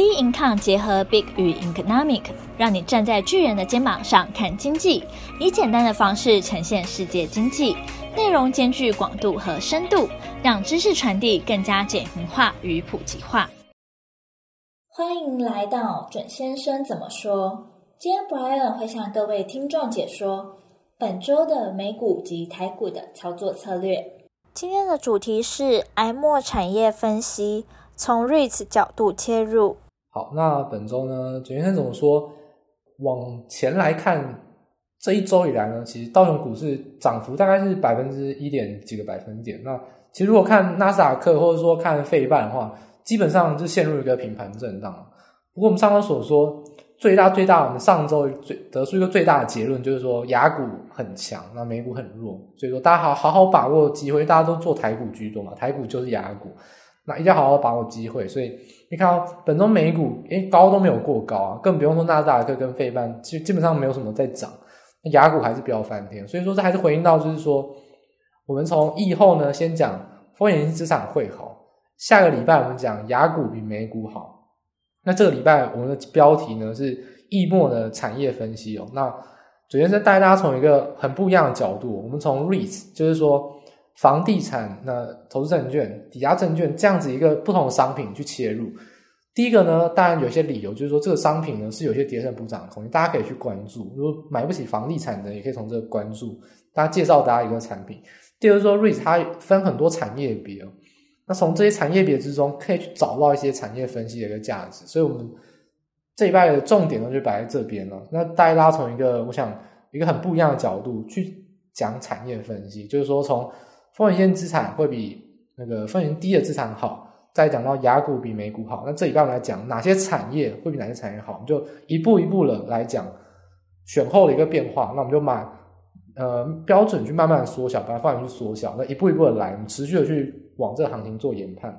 B Income 结合 Big 与 Economic，让你站在巨人的肩膀上看经济，以简单的方式呈现世界经济，内容兼具广度和深度，让知识传递更加简明化与普及化。欢迎来到准先生怎么说？今天 Brian 会向各位听众解说本周的美股及台股的操作策略。今天的主题是癌末产业分析。从 REITs 角度切入。好，那本周呢，准先生怎么说？往前来看，这一周以来呢，其实道琼股市涨幅大概是百分之一点几个百分点。那其实如果看纳斯达克或者说看费半的话，基本上就陷入一个平盘震荡。不过我们上周所说，最大最大，我们上周最得出一个最大的结论，就是说雅股很强，那美股很弱。所以说大家好好好把握机会，大家都做台股居多嘛，台股就是雅股。那一定要好好把握机会，所以你看到本周美股，诶高都没有过高啊，更不用说纳斯达克跟费半，基基本上没有什么在涨，那雅股还是飙翻天，所以说这还是回应到就是说，我们从疫后呢，先讲风险性资产会好，下个礼拜我们讲雅股比美股好，那这个礼拜我们的标题呢是疫末的产业分析哦，那首先是带大家从一个很不一样的角度，我们从 REITs 就是说。房地产、那投资证券、抵押证券这样子一个不同的商品去切入，第一个呢，当然有些理由，就是说这个商品呢是有些跌升补涨的空间，大家可以去关注。如果买不起房地产的，也可以从这个关注。大家介绍大家一个产品。第二个说瑞信它分很多产业别，那从这些产业别之中，可以去找到一些产业分析的一个价值。所以，我们这一拜的重点呢就摆在这边了。那带大家从一个我想一个很不一样的角度去讲产业分析，就是说从。风险资产会比那个风险低的资产好。再讲到雅股比美股好，那这一半我们来讲哪些产业会比哪些产业好，我们就一步一步的来讲选后的一个变化。那我们就把呃标准去慢慢缩小，把它范围去缩小，那一步一步的来，我们持续的去往这个行情做研判。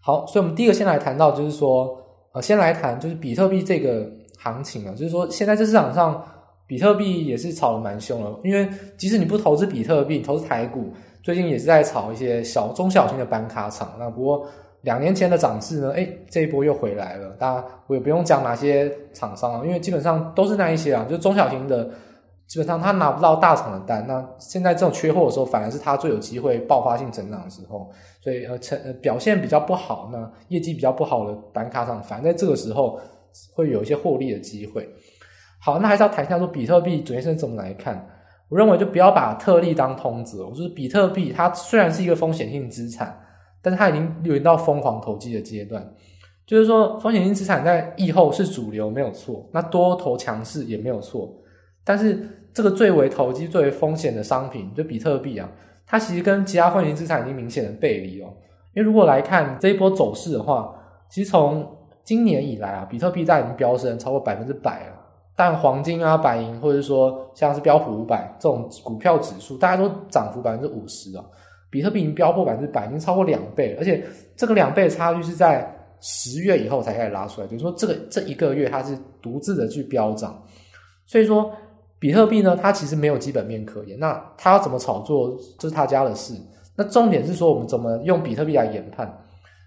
好，所以我们第一个先来谈到，就是说呃，先来谈就是比特币这个行情啊，就是说现在这市场上。比特币也是炒的蛮凶的，因为即使你不投资比特币，投资台股，最近也是在炒一些小中小型的板卡厂。那不过两年前的涨势呢，诶，这一波又回来了。大家我也不用讲哪些厂商，因为基本上都是那一些啊，就中小型的，基本上他拿不到大厂的单。那现在这种缺货的时候，反而是他最有机会爆发性成长的时候。所以呃，成呃表现比较不好，那业绩比较不好的板卡厂，反而在这个时候会有一些获利的机会。好，那还是要谈一下说比特币准先生怎么来看？我认为就不要把特例当通则。我就是比特币，它虽然是一个风险性资产，但是它已经流到疯狂投机的阶段。就是说，风险性资产在疫后是主流没有错，那多头强势也没有错。但是这个最为投机、最为风险的商品，就比特币啊，它其实跟其他风险性资产已经明显的背离哦。因为如果来看这一波走势的话，其实从今年以来啊，比特币大已经飙升超过百分之百了。但黄金啊、白银，或者说像是标普五百这种股票指数，大家都涨幅百分之五十啊。比特币已经飙破百分之百，已经超过两倍，而且这个两倍的差距是在十月以后才开始拉出来，就是说这个这一个月它是独自的去飙涨。所以说，比特币呢，它其实没有基本面可言。那它要怎么炒作，这是他家的事。那重点是说，我们怎么用比特币来研判？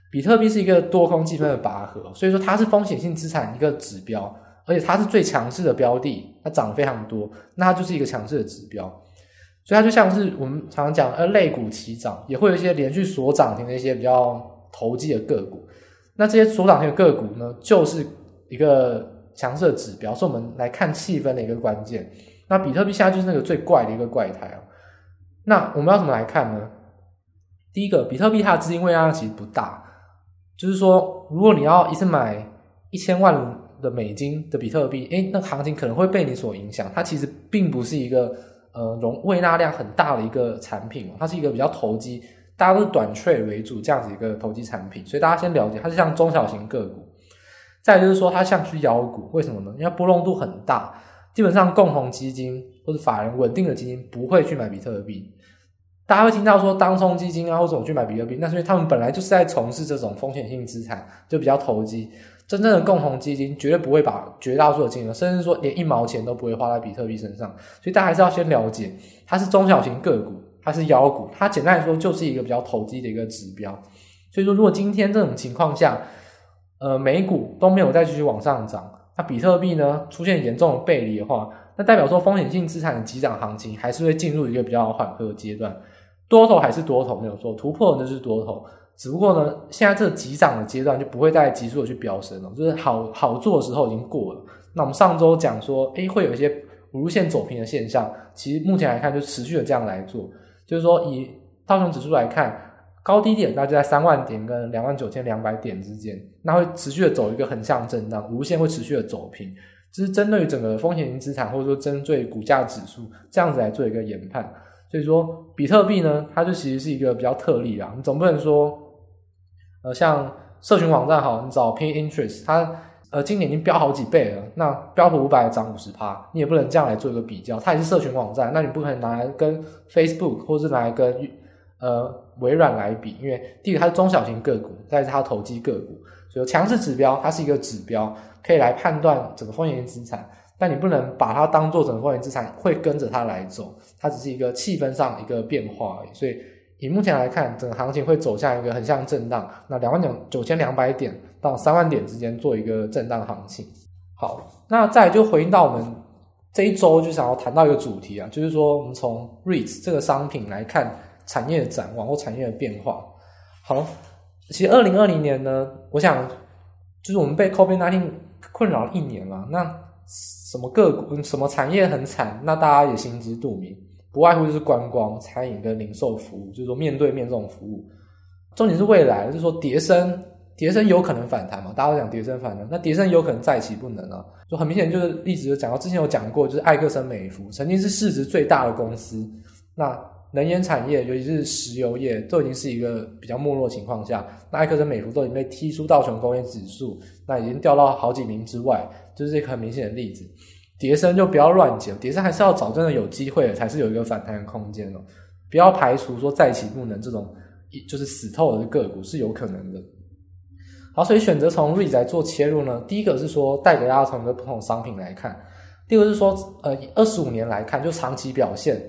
比特币是一个多空计分的拔河，所以说它是风险性资产一个指标。而且它是最强势的标的，它涨非常多，那它就是一个强势的指标，所以它就像是我们常常讲，呃，类股齐涨，也会有一些连续锁涨停的一些比较投机的个股，那这些锁涨停的个股呢，就是一个强势的指标，是我们来看气氛的一个关键。那比特币现在就是那个最怪的一个怪胎啊。那我们要怎么来看呢？第一个，比特币它的资金胃量其实不大，就是说，如果你要一次买一千万。的美金的比特币，诶，那行情可能会被你所影响。它其实并不是一个呃容未纳量很大的一个产品，它是一个比较投机，大家都是短寸为主这样子一个投机产品。所以大家先了解，它是像中小型个股。再就是说，它像是妖股，为什么呢？因为波动度很大，基本上共同基金或者法人稳定的基金不会去买比特币。大家会听到说当冲基金啊，或者我去买比特币，那是因为他们本来就是在从事这种风险性资产，就比较投机。真正的共同基金绝对不会把绝大多数的金额，甚至说连一毛钱都不会花在比特币身上，所以大家还是要先了解，它是中小型个股，它是妖股，它简单来说就是一个比较投机的一个指标。所以说，如果今天这种情况下，呃美股都没有再继续往上涨，那比特币呢出现严重的背离的话，那代表说风险性资产的急涨行情还是会进入一个比较缓和的阶段，多头还是多头没有错，突破那是多头，只不过呢现在这急涨的阶段就不会再急速的去飙升了，就是好好做的时候已经过了。那我们上周讲说，诶会有一些五日线走平的现象，其实目前来看就持续的这样来做，就是说以道琼指数来看。高低点大概在三万点跟两万九千两百点之间，那会持续的走一个横向震荡，无限会持续的走平。这是针对于整个风险型资产或者说针对股价指数这样子来做一个研判。所以说，比特币呢，它就其实是一个比较特例啦。你总不能说，呃，像社群网站好，你找 Pinterest，它呃今年已经飙好几倍了，那标普五百涨五十趴，你也不能这样来做一个比较。它也是社群网站，那你不可能拿来跟 Facebook 或是拿来跟呃。微软来比，因为第一个它是中小型个股，再是它投机个股，所以强势指标它是一个指标，可以来判断整个风险性资产，但你不能把它当做整个风险资产会跟着它来走，它只是一个气氛上一个变化而已。所以以目前来看，整个行情会走向一个横向震荡，那两万九九千两百点到三万点之间做一个震荡行情。好，那再就回应到我们这一周就想要谈到一个主题啊，就是说我们从 REITs 这个商品来看。产业展望或产业的变化，好，其实二零二零年呢，我想就是我们被 COVID-19 困扰了一年了，那什么个股、什么产业很惨，那大家也心知肚明，不外乎就是观光、餐饮跟零售服务，就是说面对面这种服务。重点是未来，就是说叠升，叠升有可能反弹嘛，大家都讲叠升反弹，那叠升有可能再起不能啊，就很明显就是例子就讲到之前有讲过，就是艾克森美孚曾经是市值最大的公司，那。能源产业，尤其是石油业，都已经是一个比较没落情况下。那艾克森美孚都已经被踢出道琼工业指数，那已经掉到好几名之外，就是一个很明显的例子。跌升就不要乱捡，跌深还是要找真的有机会的，才是有一个反弹的空间哦。不要排除说再起不能这种，就是死透了的个股是有可能的。好，所以选择从 REIT 来做切入呢，第一个是说带给大家从一个不同商品来看，第二个是说，呃，二十五年来看，就长期表现。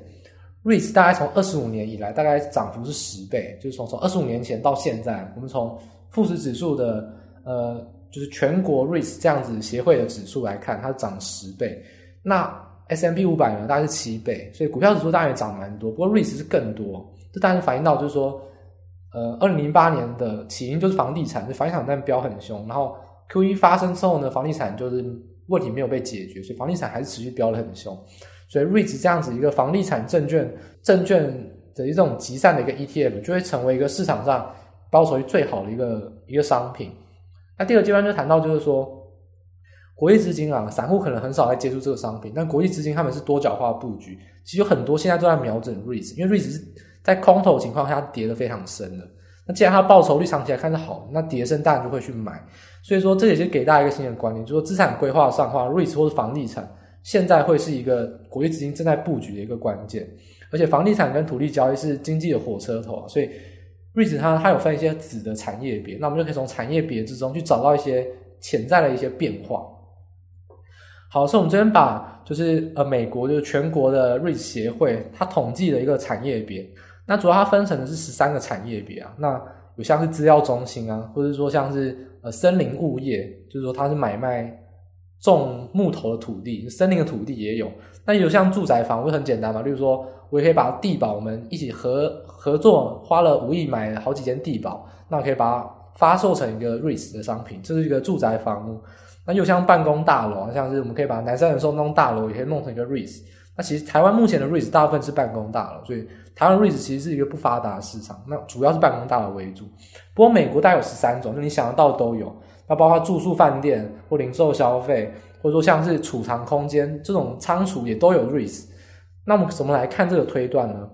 ，REIT 大概从二十五年以来，大概涨幅是十倍，就是从从二十五年前到现在，我们从富时指数的呃，就是全国 REITs 这样子协会的指数来看，它涨十倍。那 S&P 五百呢，大概是七倍，所以股票指数当然也涨蛮多。不过 REITs 是更多，这当然反映到就是说，呃，二零零八年的起因就是房地产，就房地产在飙很凶，然后 QE 发生之后呢，房地产就是问题没有被解决，所以房地产还是持续飙的很凶。所以 REITs 这样子一个房地产证券证券的一种集散的一个 ETF，就会成为一个市场上报酬率最好的一个一个商品。那第二阶段就谈到就是说，国际资金啊，散户可能很少来接触这个商品，但国际资金他们是多角化布局，其实有很多现在都在瞄准 REITs，因为 REITs 是在空头情况下跌得非常深的。那既然它报酬率长期来看是好，那跌深当然就会去买。所以说这也是给大家一个新的观念，就是说资产规划上的话，REITs 或是房地产。现在会是一个国际资金正在布局的一个关键，而且房地产跟土地交易是经济的火车头，所以 REITs 它它有分一些子的产业别，那我们就可以从产业别之中去找到一些潜在的一些变化。好，所以我们这边把就是呃美国就是全国的 REITs 协会它统计的一个产业别，那主要它分成的是十三个产业别啊，那有像是资料中心啊，或者说像是呃森林物业，就是说它是买卖。种木头的土地，森林的土地也有。那有像住宅房，就很简单嘛。例如说，我也可以把地保我们一起合合作，花了五亿买了好几间地保，那我可以把它发售成一个 REITs 的商品，这是一个住宅房屋。那又像办公大楼，像是我们可以把南山人寿那栋大楼也可以弄成一个 REITs。那其实台湾目前的 REITs 大部分是办公大楼，所以台湾 REITs 其实是一个不发达的市场。那主要是办公大楼为主，不过美国大概有十三种，就你想得到都有。那包括住宿饭店或零售消费，或者说像是储藏空间这种仓储也都有 REITs。那我们怎么来看这个推断呢？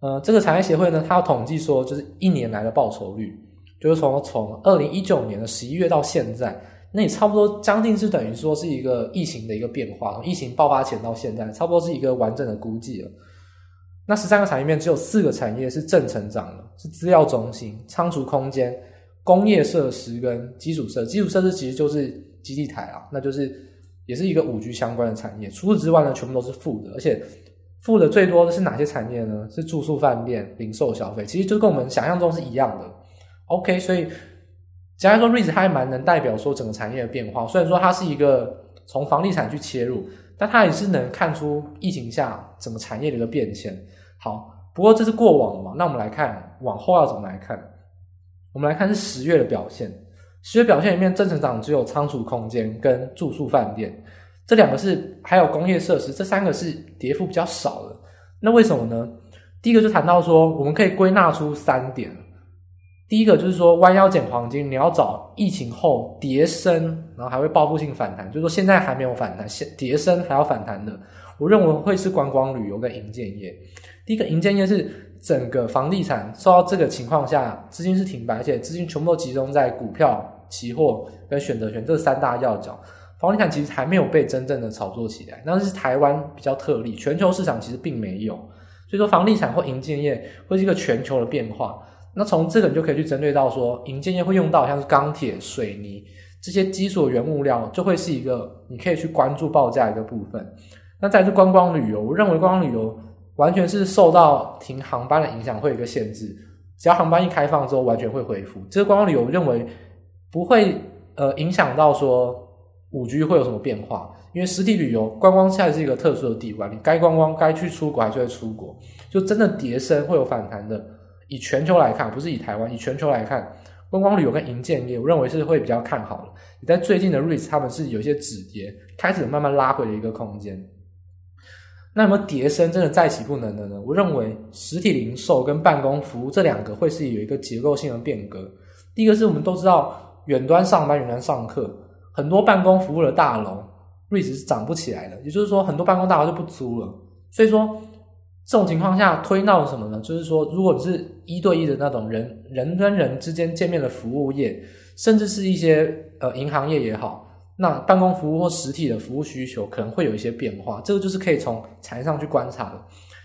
呃，这个产业协会呢，它有统计说，就是一年来的报酬率，就是从从二零一九年的十一月到现在，那也差不多将近是等于说是一个疫情的一个变化，从疫情爆发前到现在，差不多是一个完整的估计了。那十三个产业面只有四个产业是正成长的，是资料中心、仓储空间。工业设施跟基础设施，基础设施其实就是基地台啊，那就是也是一个五 G 相关的产业。除此之外呢，全部都是负的，而且负的最多的是哪些产业呢？是住宿饭店、零售消费，其实就跟我们想象中是一样的。OK，所以简单说，REITs 它还蛮能代表说整个产业的变化。虽然说它是一个从房地产去切入，但它也是能看出疫情下整个产业的一个变迁。好，不过这是过往了嘛，那我们来看往后要怎么来看？我们来看是十月的表现。十月表现里面正成长只有仓储空间跟住宿饭店这两个是，还有工业设施这三个是跌幅比较少的。那为什么呢？第一个就谈到说，我们可以归纳出三点。第一个就是说，弯腰捡黄金，你要找疫情后跌升，然后还会报复性反弹，就是说现在还没有反弹，现跌升还要反弹的，我认为会是观光旅游跟营建业。第一个营建业是整个房地产受到这个情况下，资金是停摆，而且资金全部都集中在股票、期货跟选择权这三大要角，房地产其实还没有被真正的炒作起来，那是台湾比较特例，全球市场其实并没有，所以说房地产或营建业会是一个全球的变化。那从这个你就可以去针对到说，银建业会用到像是钢铁、水泥这些基础原物料，就会是一个你可以去关注报价一个部分。那再是观光旅游，我认为观光旅游完全是受到停航班的影响，会有一个限制。只要航班一开放之后，完全会恢复。这个观光旅游，我认为不会呃影响到说五 G 会有什么变化，因为实体旅游观光现在是一个特殊的地位，你该观光该去出国还是会出国，就真的跌升会有反弹的。以全球来看，不是以台湾，以全球来看，观光旅游跟营建业，我认为是会比较看好的。你在最近的 REIT 他们是有一些止跌，开始慢慢拉回的一个空间。那有没有跌深真的再起不能的呢？我认为实体零售跟办公服务这两个会是有一个结构性的变革。第一个是我们都知道，远端上班、远端上课，很多办公服务的大楼位置是涨不起来的，也就是说，很多办公大楼就不租了。所以说。这种情况下推到什么呢？就是说，如果你是一对一的那种人人跟人之间见面的服务业，甚至是一些呃银行业也好，那办公服务或实体的服务需求可能会有一些变化。这个就是可以从产业上去观察的。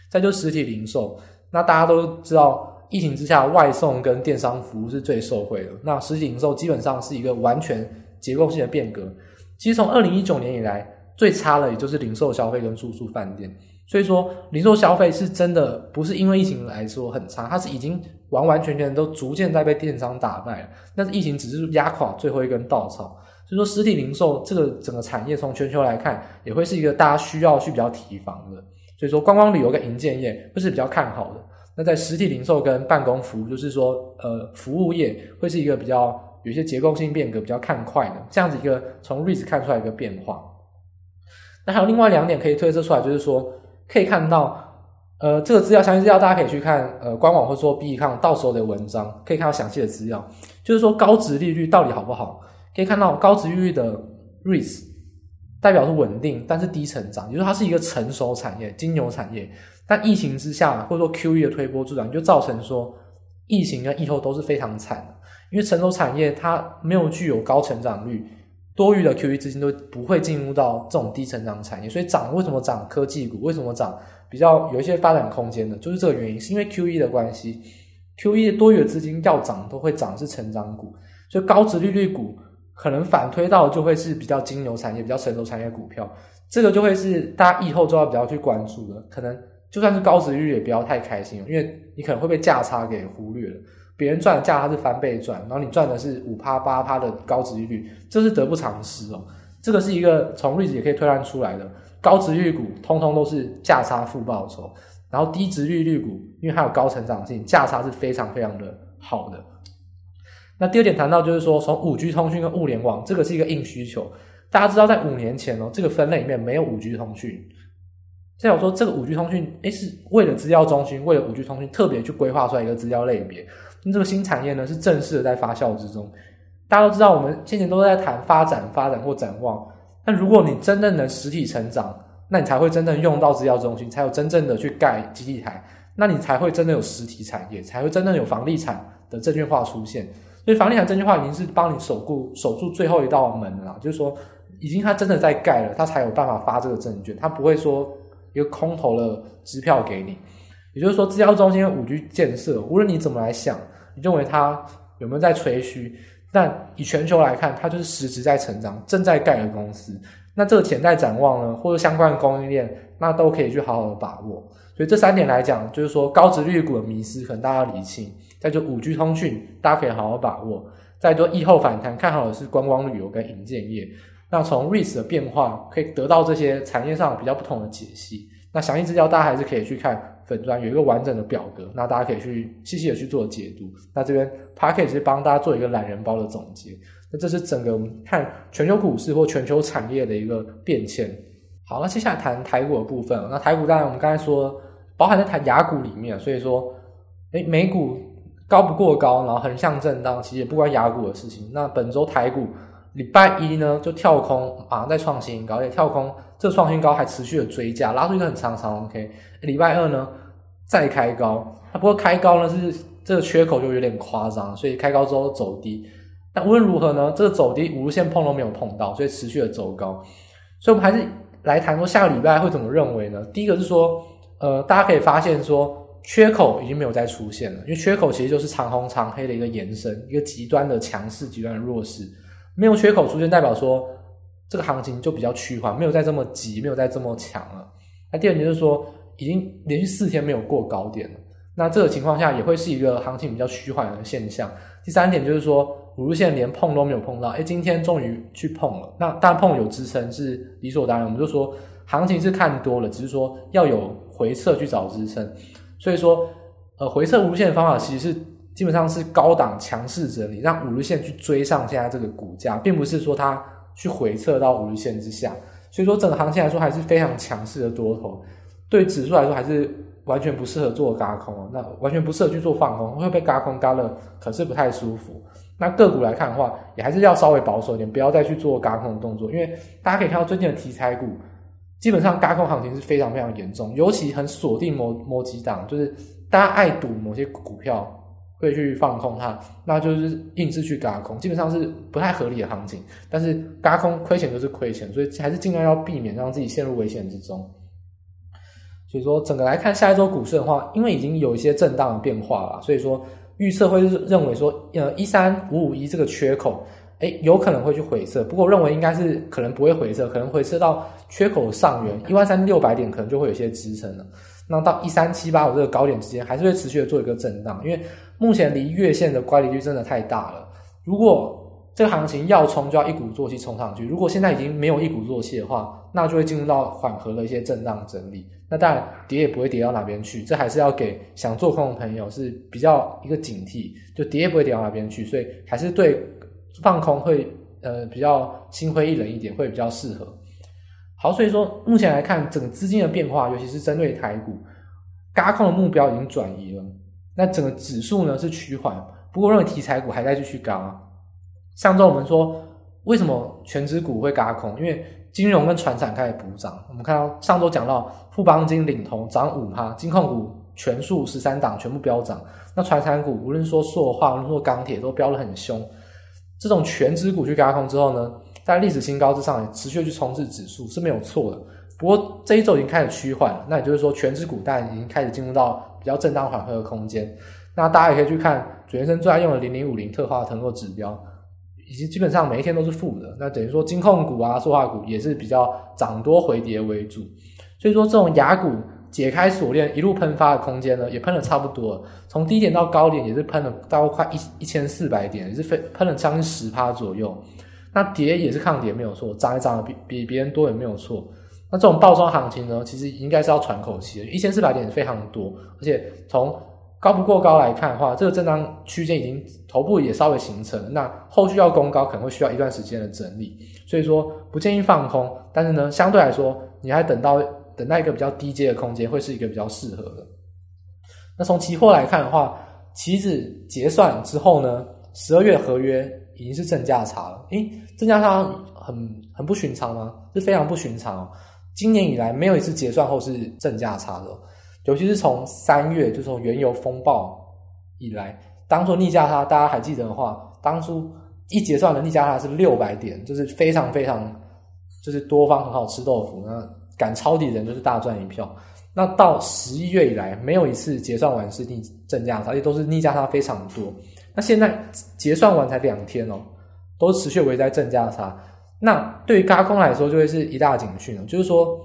再就实体零售，那大家都知道，疫情之下外送跟电商服务是最受惠的。那实体零售基本上是一个完全结构性的变革。其实从二零一九年以来，最差的也就是零售消费跟住宿饭店。所以说，零售消费是真的不是因为疫情来说很差，它是已经完完全全都逐渐在被电商打败了。但是疫情只是压垮最后一根稻草。就说，实体零售这个整个产业从全球来看，也会是一个大家需要去比较提防的。所以说，观光旅游跟营建业会是比较看好的。那在实体零售跟办公服务，就是说，呃，服务业会是一个比较有一些结构性变革，比较看快的这样子一个从 r i s 看出来一个变化。那还有另外两点可以推测出来，就是说。可以看到，呃，这个资料详细资料大家可以去看，呃，官网或者说 B 站到时候的文章，可以看到详细的资料。就是说高值利率到底好不好？可以看到高值利率的 REITs 代表是稳定，但是低成长，也就是它是一个成熟产业、金牛产业。但疫情之下，或者说 QE 的推波助澜，就造成说疫情跟疫后都是非常惨的。因为成熟产业它没有具有高成长率。多余的 QE 资金都不会进入到这种低成长产业，所以涨为什么涨科技股？为什么涨比较有一些发展空间的？就是这个原因，是因为 QE 的关系，QE 多余的资金要涨都会涨是成长股，所以高值利率股可能反推到就会是比较金牛产业、比较成熟产业股票，这个就会是大家以后就要比较去关注的。可能就算是高值率也不要太开心，因为你可能会被价差给忽略了。别人赚的价，它是翻倍赚，然后你赚的是五趴八趴的高值率，这是得不偿失哦。这个是一个从例子也可以推断出来的，高值率股通通都是价差负报酬，然后低值率率股因为它有高成长性，价差是非常非常的好的。那第二点谈到就是说，从五 G 通讯跟物联网，这个是一个硬需求。大家知道，在五年前哦，这个分类里面没有五 G 通讯。再有说，这个五 G 通讯，诶，是为了资料中心，为了五 G 通讯特别去规划出来一个资料类别。那这个新产业呢，是正式的在发酵之中。大家都知道，我们先前都在谈发展、发展或展望。但如果你真正能实体成长，那你才会真正用到资料中心，才有真正的去盖基地台，那你才会真的有实体产业，才会真正有房地产的证券化出现。所以，房地产证券化已经是帮你守住守住最后一道门了，就是说，已经它真的在盖了，它才有办法发这个证券，它不会说一个空头的支票给你。也就是说，资料中心五 G 建设，无论你怎么来想。你认为它有没有在吹嘘？但以全球来看，它就是实质在成长、正在盖的公司。那这个潜在展望呢，或者相关的供应链，那都可以去好好的把握。所以这三点来讲，就是说高值率股的迷失，可能大家要理清。再就五 G 通讯，大家可以好好把握。再做疫后反弹，看好的是观光旅游跟营建业。那从 REIT 的变化可以得到这些产业上比较不同的解析。那详细资料大家还是可以去看粉专有一个完整的表格，那大家可以去细细的去做解读。那这边 Parker 是帮大家做一个懒人包的总结。那这是整个我们看全球股市或全球产业的一个变迁。好，那接下来谈台股的部分。那台股当然我们刚才说包含在台雅股里面，所以说，诶，美股高不过高，然后横向震荡，其实也不关雅股的事情。那本周台股。礼拜一呢，就跳空啊，再创新高，而且跳空这个创新高还持续的追加，拉出一个很长长 OK。礼拜二呢，再开高，它不过开高呢是这个缺口就有点夸张，所以开高之后走低。那无论如何呢，这个走低五日线碰都没有碰到，所以持续的走高。所以我们还是来谈说下个礼拜会怎么认为呢？第一个是说，呃，大家可以发现说缺口已经没有再出现了，因为缺口其实就是长红长黑的一个延伸，一个极端的强势，极端的弱势。没有缺口出现，代表说这个行情就比较趋缓，没有再这么急，没有再这么强了。那第二点就是说，已经连续四天没有过高点了。那这个情况下也会是一个行情比较趋缓的现象。第三点就是说，五日线连碰都没有碰到，诶，今天终于去碰了。那当然碰有支撑是理所当然，我们就说行情是看多了，只是说要有回撤去找支撑。所以说，呃，回撤五日线的方法其实是。基本上是高档强势整理，让五日线去追上现在这个股价，并不是说它去回撤到五日线之下。所以说整个行情来说还是非常强势的多头，对指数来说还是完全不适合做嘎空哦，那完全不适合去做放空，会被嘎空嘎了，可是不太舒服。那个股来看的话，也还是要稍微保守一点，不要再去做嘎空的动作，因为大家可以看到最近的题材股，基本上轧空行情是非常非常严重，尤其很锁定某某几档，就是大家爱赌某些股票。会去放空它，那就是硬是去轧空，基本上是不太合理的行情。但是轧空亏钱就是亏钱，所以还是尽量要避免让自己陷入危险之中。所以说，整个来看下一周股市的话，因为已经有一些震荡的变化了，所以说预测会认为说，呃，一三五五一这个缺口，诶，有可能会去回撤。不过我认为应该是可能不会回撤，可能回撤到缺口上缘一万三千六百点，可能就会有些支撑了。那到一三七八五这个高点之间，还是会持续的做一个震荡，因为目前离月线的乖离率真的太大了。如果这个行情要冲，就要一鼓作气冲上去。如果现在已经没有一鼓作气的话，那就会进入到缓和的一些震荡整理。那当然跌也不会跌到哪边去，这还是要给想做空的朋友是比较一个警惕，就跌也不会跌到哪边去，所以还是对放空会呃比较心灰意冷一点，会比较适合。好，所以说目前来看，整个资金的变化，尤其是针对台股，轧空的目标已经转移了。那整个指数呢是趋缓，不过认为题材股还在继续轧啊。上周我们说，为什么权值股会轧空？因为金融跟传产开始补涨。我们看到上周讲到富邦金领头涨五趴，金控股全数十三档全部飙涨。那传产股无论说塑化，无论说钢铁都飙得很凶。这种权值股去轧空之后呢，在历史新高之上持续去冲刺指数是没有错的，不过这一周已经开始趋缓了，那也就是说权值股当然已经开始进入到比较震荡缓和的空间。那大家也可以去看主先生最爱用的零零五零特化腾落指标，以及基本上每一天都是负的。那等于说金控股啊、塑化股也是比较涨多回跌为主，所以说这种亚股解开锁链一路喷发的空间呢，也喷了差不多了，从低点到高点也是喷了大概快一一千四百点，也是飞喷了将近十趴左右。那跌也是抗跌没有错，涨也涨得比比别人多也没有错。那这种爆冲行情呢，其实应该是要喘口气的，一千四百点非常多，而且从高不过高来看的话，这个震荡区间已经头部也稍微形成了，那后续要攻高可能会需要一段时间的整理，所以说不建议放空。但是呢，相对来说，你还等到等待一个比较低阶的空间，会是一个比较适合的。那从期货来看的话，期指结算之后呢，十二月合约。已经是正价差了，诶，正价差很很不寻常吗？是非常不寻常哦。今年以来没有一次结算后是正价差的，尤其是从三月，就从原油风暴以来，当做逆价差，大家还记得的话，当初一结算的逆价差是六百点，就是非常非常，就是多方很好吃豆腐，那敢抄底的人就是大赚一票。那到十一月以来，没有一次结算完是逆正价差，而且都是逆价差非常多。那现在结算完才两天哦，都持续维持在正价差。那对于轧空来说，就会是一大警讯了。就是说，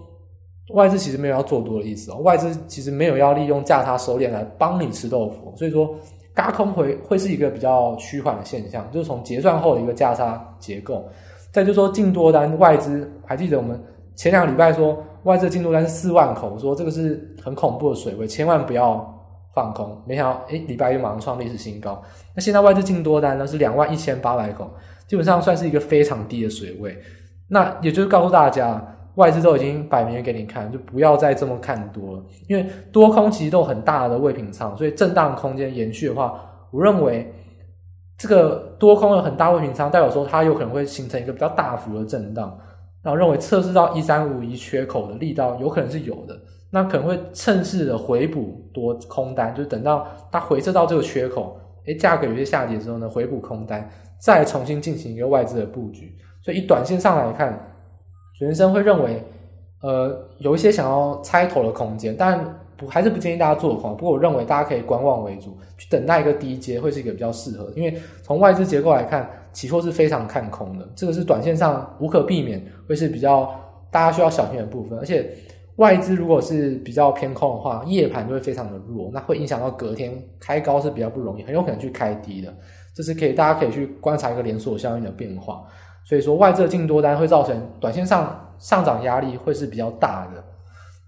外资其实没有要做多的意思哦，外资其实没有要利用价差收敛来帮你吃豆腐。所以说，轧空会会是一个比较趋缓的现象，就是从结算后的一个价差结构。再就是说净多单外资，还记得我们前两个礼拜说外资净多单是四万口，说这个是很恐怖的水位，千万不要放空。没想到诶，礼拜一马上创历史新高。那现在外资净多单呢是两万一千八百口，基本上算是一个非常低的水位。那也就是告诉大家，外资都已经摆明给你看，就不要再这么看多了，因为多空其实都有很大的未平仓，所以震荡空间延续的话，我认为。这个多空有很大未平仓，代表说它有可能会形成一个比较大幅的震荡。那我认为测试到一三五一缺口的力道有可能是有的，那可能会趁势的回补多空单，就是等到它回测到这个缺口，诶，价格有些下跌之后呢，回补空单，再重新进行一个外资的布局。所以以短线上来看，学生会认为，呃，有一些想要猜头的空间，但。不，还是不建议大家做空。不过我认为大家可以观望为主，去等待一个低阶会是一个比较适合。因为从外资结构来看，期货是非常看空的，这个是短线上无可避免会是比较大家需要小心的部分。而且外资如果是比较偏空的话，夜盘就会非常的弱，那会影响到隔天开高是比较不容易，很有可能去开低的。这是可以大家可以去观察一个连锁效应的变化。所以说外资的净多单会造成短线上上涨压力会是比较大的。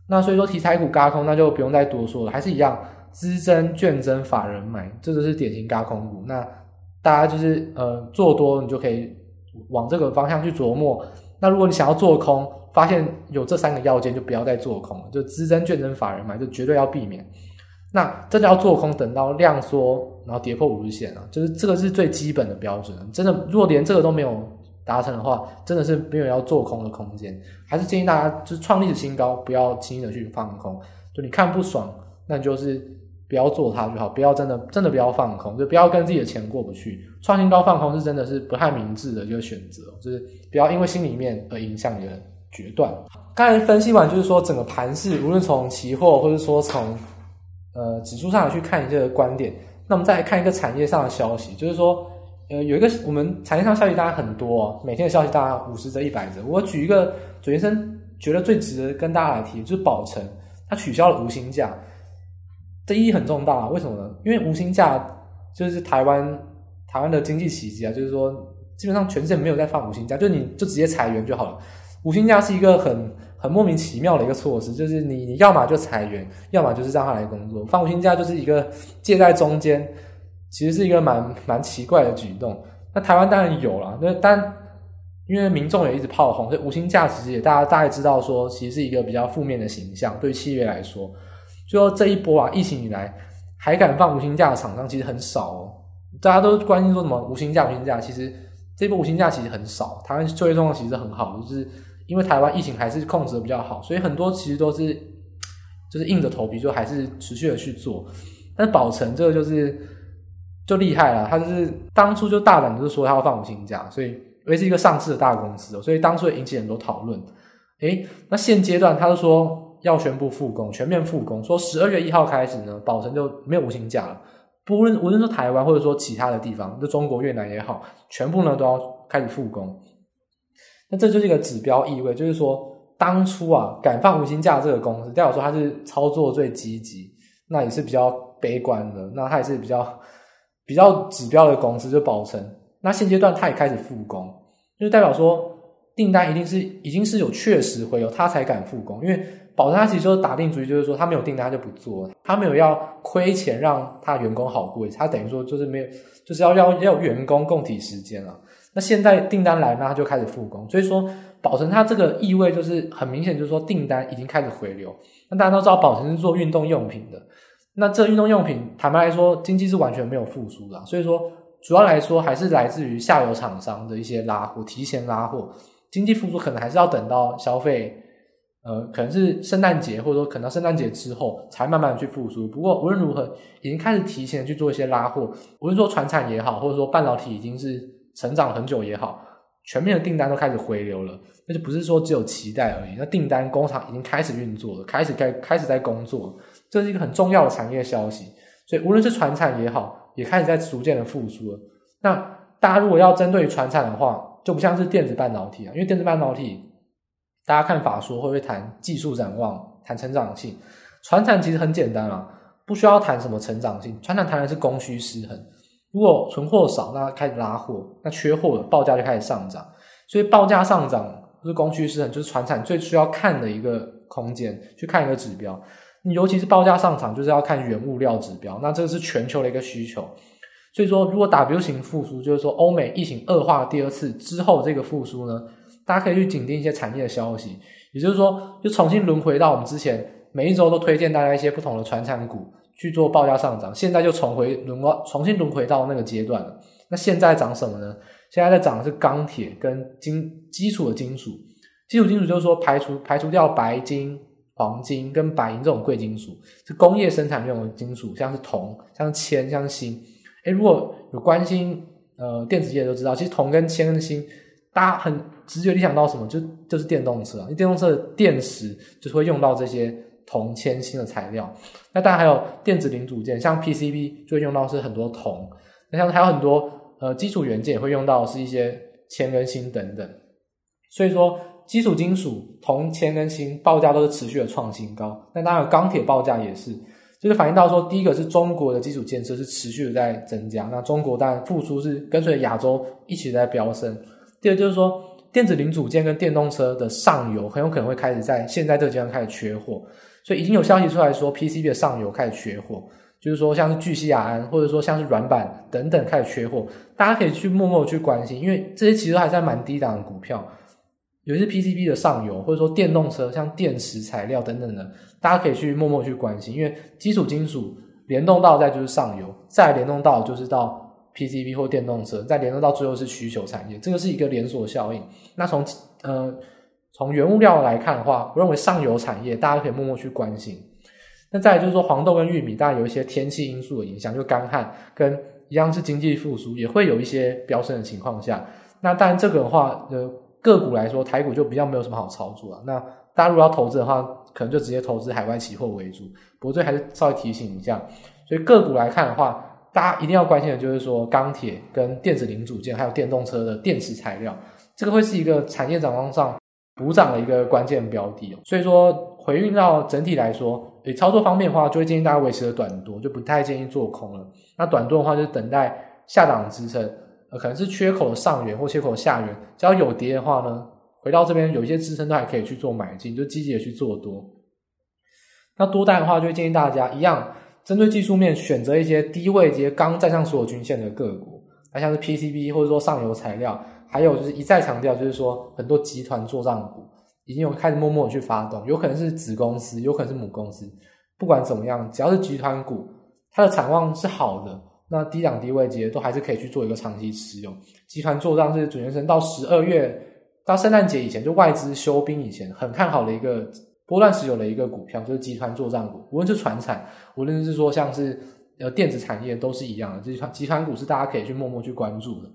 那所以说题材股轧空，那就不用再多说了，还是一样资增券增法人买，这就是典型轧空股。那大家就是呃做多，你就可以往这个方向去琢磨。那如果你想要做空，发现有这三个要件，就不要再做空了，就资增券增法人买，就绝对要避免。那真的要做空，等到量缩，然后跌破五日线啊，就是这个是最基本的标准。真的，如果连这个都没有。达成的话，真的是没有要做空的空间，还是建议大家就是创历史新高，不要轻易的去放空。就你看不爽，那你就是不要做它就好，不要真的真的不要放空，就不要跟自己的钱过不去。创新高放空是真的是不太明智的一个选择，就是不要因为心里面而影响你的决断。刚才分析完，就是说整个盘势，无论从期货或者说从呃指数上去看一些观点，那我们再来看一个产业上的消息，就是说。呃，有一个我们产业上消息大家很多，每天的消息大概五十则、一百则。我举一个左先生觉得最值得跟大家来提，就是宝成，它取消了无薪假，这意义很重大。为什么呢？因为无薪假就是台湾台湾的经济奇迹啊，就是说基本上全世界没有在放无薪假，就你就直接裁员就好了。无薪假是一个很很莫名其妙的一个措施，就是你你要么就裁员，要么就是让他来工作。放无薪假就是一个介在中间。其实是一个蛮蛮奇怪的举动。那台湾当然有啦，那但因为民众也一直炮轰，所以无薪假其实也大家大概知道说，其实是一个比较负面的形象，对企业来说。就说这一波啊，疫情以来还敢放无薪假的厂商其实很少哦。大家都关心说什么无薪假、无薪假，其实这波无薪假其实很少。台湾就业状况其实很好，就是因为台湾疫情还是控制的比较好，所以很多其实都是就是硬着头皮就还是持续的去做。但是宝成这个就是。就厉害了，他就是当初就大胆就是说他要放无薪假，所以因为是一个上市的大公司，所以当初也引起很多讨论。诶，那现阶段他就说要宣布复工，全面复工，说十二月一号开始呢，宝成就没有无薪假了。不论无论是台湾或者说其他的地方，就中国、越南也好，全部呢都要开始复工。那这就是一个指标意味，就是说当初啊敢放无薪假这个公司，代表说他是操作最积极，那也是比较悲观的，那他也是比较。比较指标的公司就宝成，那现阶段他也开始复工，就代表说订单一定是已经是有确实回流，他才敢复工。因为宝成他其实就是打定主意，就是说他没有订单他就不做，他没有要亏钱让他员工好过，他等于说就是没有，就是要要要员工共体时间了。那现在订单来，那他就开始复工，所以说宝成他这个意味就是很明显，就是说订单已经开始回流。那大家都知道宝成是做运动用品的。那这运动用品，坦白来说，经济是完全没有复苏的，所以说主要来说还是来自于下游厂商的一些拉货，提前拉货。经济复苏可能还是要等到消费，呃，可能是圣诞节或者说可能圣诞节之后才慢慢去复苏。不过无论如何，已经开始提前去做一些拉货，无论说传产也好，或者说半导体已经是成长很久也好，全面的订单都开始回流了。那就不是说只有期待而已，那订单工厂已经开始运作了，开始开开始在工作。这是一个很重要的产业消息，所以无论是传产也好，也开始在逐渐的复苏了。那大家如果要针对船产的话，就不像是电子半导体啊，因为电子半导体大家看法说会不会谈技术展望、谈成长性？传产其实很简单啊，不需要谈什么成长性，传产谈的是供需失衡。如果存货少，那开始拉货，那缺货了，报价就开始上涨。所以报价上涨就是供需失衡，就是传产最需要看的一个空间，去看一个指标。尤其是报价上涨，就是要看原物料指标。那这个是全球的一个需求。所以说，如果 W 型复苏，就是说欧美疫情恶化第二次之后这个复苏呢，大家可以去紧盯一些产业的消息。也就是说，就重新轮回到我们之前每一周都推荐大家一些不同的传产股。去做报价上涨，现在就重回轮到重新轮回到那个阶段了。那现在涨什么呢？现在在涨的是钢铁跟金基础的金属。基础金属就是说排除排除掉白金、黄金跟白银这种贵金属，是工业生产用的金属，像是铜、像是铅、像锌。诶，如果有关心呃电子业都知道，其实铜跟铅跟锌，大家很直觉联想到什么？就就是电动车，因为电动车的电池就是会用到这些。铜、铅、锌的材料，那当然还有电子零组件，像 PCB 就会用到是很多铜，那像还有很多呃基础元件也会用到是一些铅跟锌等等。所以说，基础金属铜、铅跟锌报价都是持续的创新高。那当然钢铁报价也是，就是反映到说，第一个是中国的基础建设是持续的在增加，那中国当然复苏是跟随亚洲一起在飙升。第二就是说，电子零组件跟电动车的上游很有可能会开始在现在这个阶段开始缺货。所以已经有消息出来说，PCB 的上游开始缺货，就是说像是聚酰亚胺，或者说像是软板等等开始缺货，大家可以去默默去关心，因为这些其实还在蛮低档的股票，尤其是 PCB 的上游，或者说电动车像电池材料等等的，大家可以去默默去关心，因为基础金属联动到再就是上游，再联动到就是到 PCB 或电动车，再联动到最后是需求产业，这个是一个连锁效应。那从呃。从原物料来看的话，我认为上游产业大家可以默默去关心。那再就是说黄豆跟玉米，当然有一些天气因素的影响，就干旱跟一样是经济复苏，也会有一些飙升的情况下。那当然这个的话，呃，个股来说，台股就比较没有什么好操作了。那大家如果要投资的话，可能就直接投资海外期货为主。不过这还是稍微提醒一下。所以个股来看的话，大家一定要关心的就是说钢铁跟电子零组件，还有电动车的电池材料，这个会是一个产业展望上。补涨的一个关键标的哦，所以说回运到整体来说，诶，操作方面的话，就会建议大家维持的短多，就不太建议做空了。那短多的话，就是等待下档支撑，呃，可能是缺口的上缘或缺口的下缘，只要有跌的话呢，回到这边有一些支撑都还可以去做买进，就积极的去做多。那多单的话，就会建议大家一样，针对技术面选择一些低位阶刚站上所有均线的个股，那像是 PCB 或者说上游材料。还有就是一再强调，就是说很多集团做账股已经有开始默默的去发动，有可能是子公司，有可能是母公司。不管怎么样，只要是集团股，它的产望是好的，那低档低位阶都还是可以去做一个长期持有。集团做账是准先生到十二月到圣诞节以前，就外资休兵以前很看好的一个波段持有的一个股票，就是集团作战股，无论是传产，无论是说像是呃电子产业，都是一样的。集团集团股是大家可以去默默去关注的。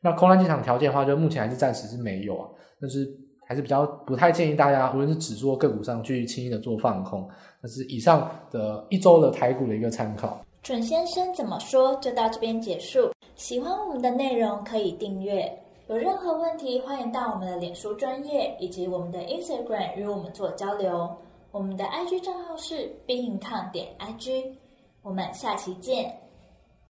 那空单进场条件的话，就目前还是暂时是没有啊，但是还是比较不太建议大家，无论是指数个股上去轻易的做放空。那是以上的一周的台股的一个参考。准先生怎么说就到这边结束。喜欢我们的内容可以订阅，有任何问题欢迎到我们的脸书专业以及我们的 Instagram 与我们做交流。我们的 IG 账号是 Be In Con 点 IG，我们下期见。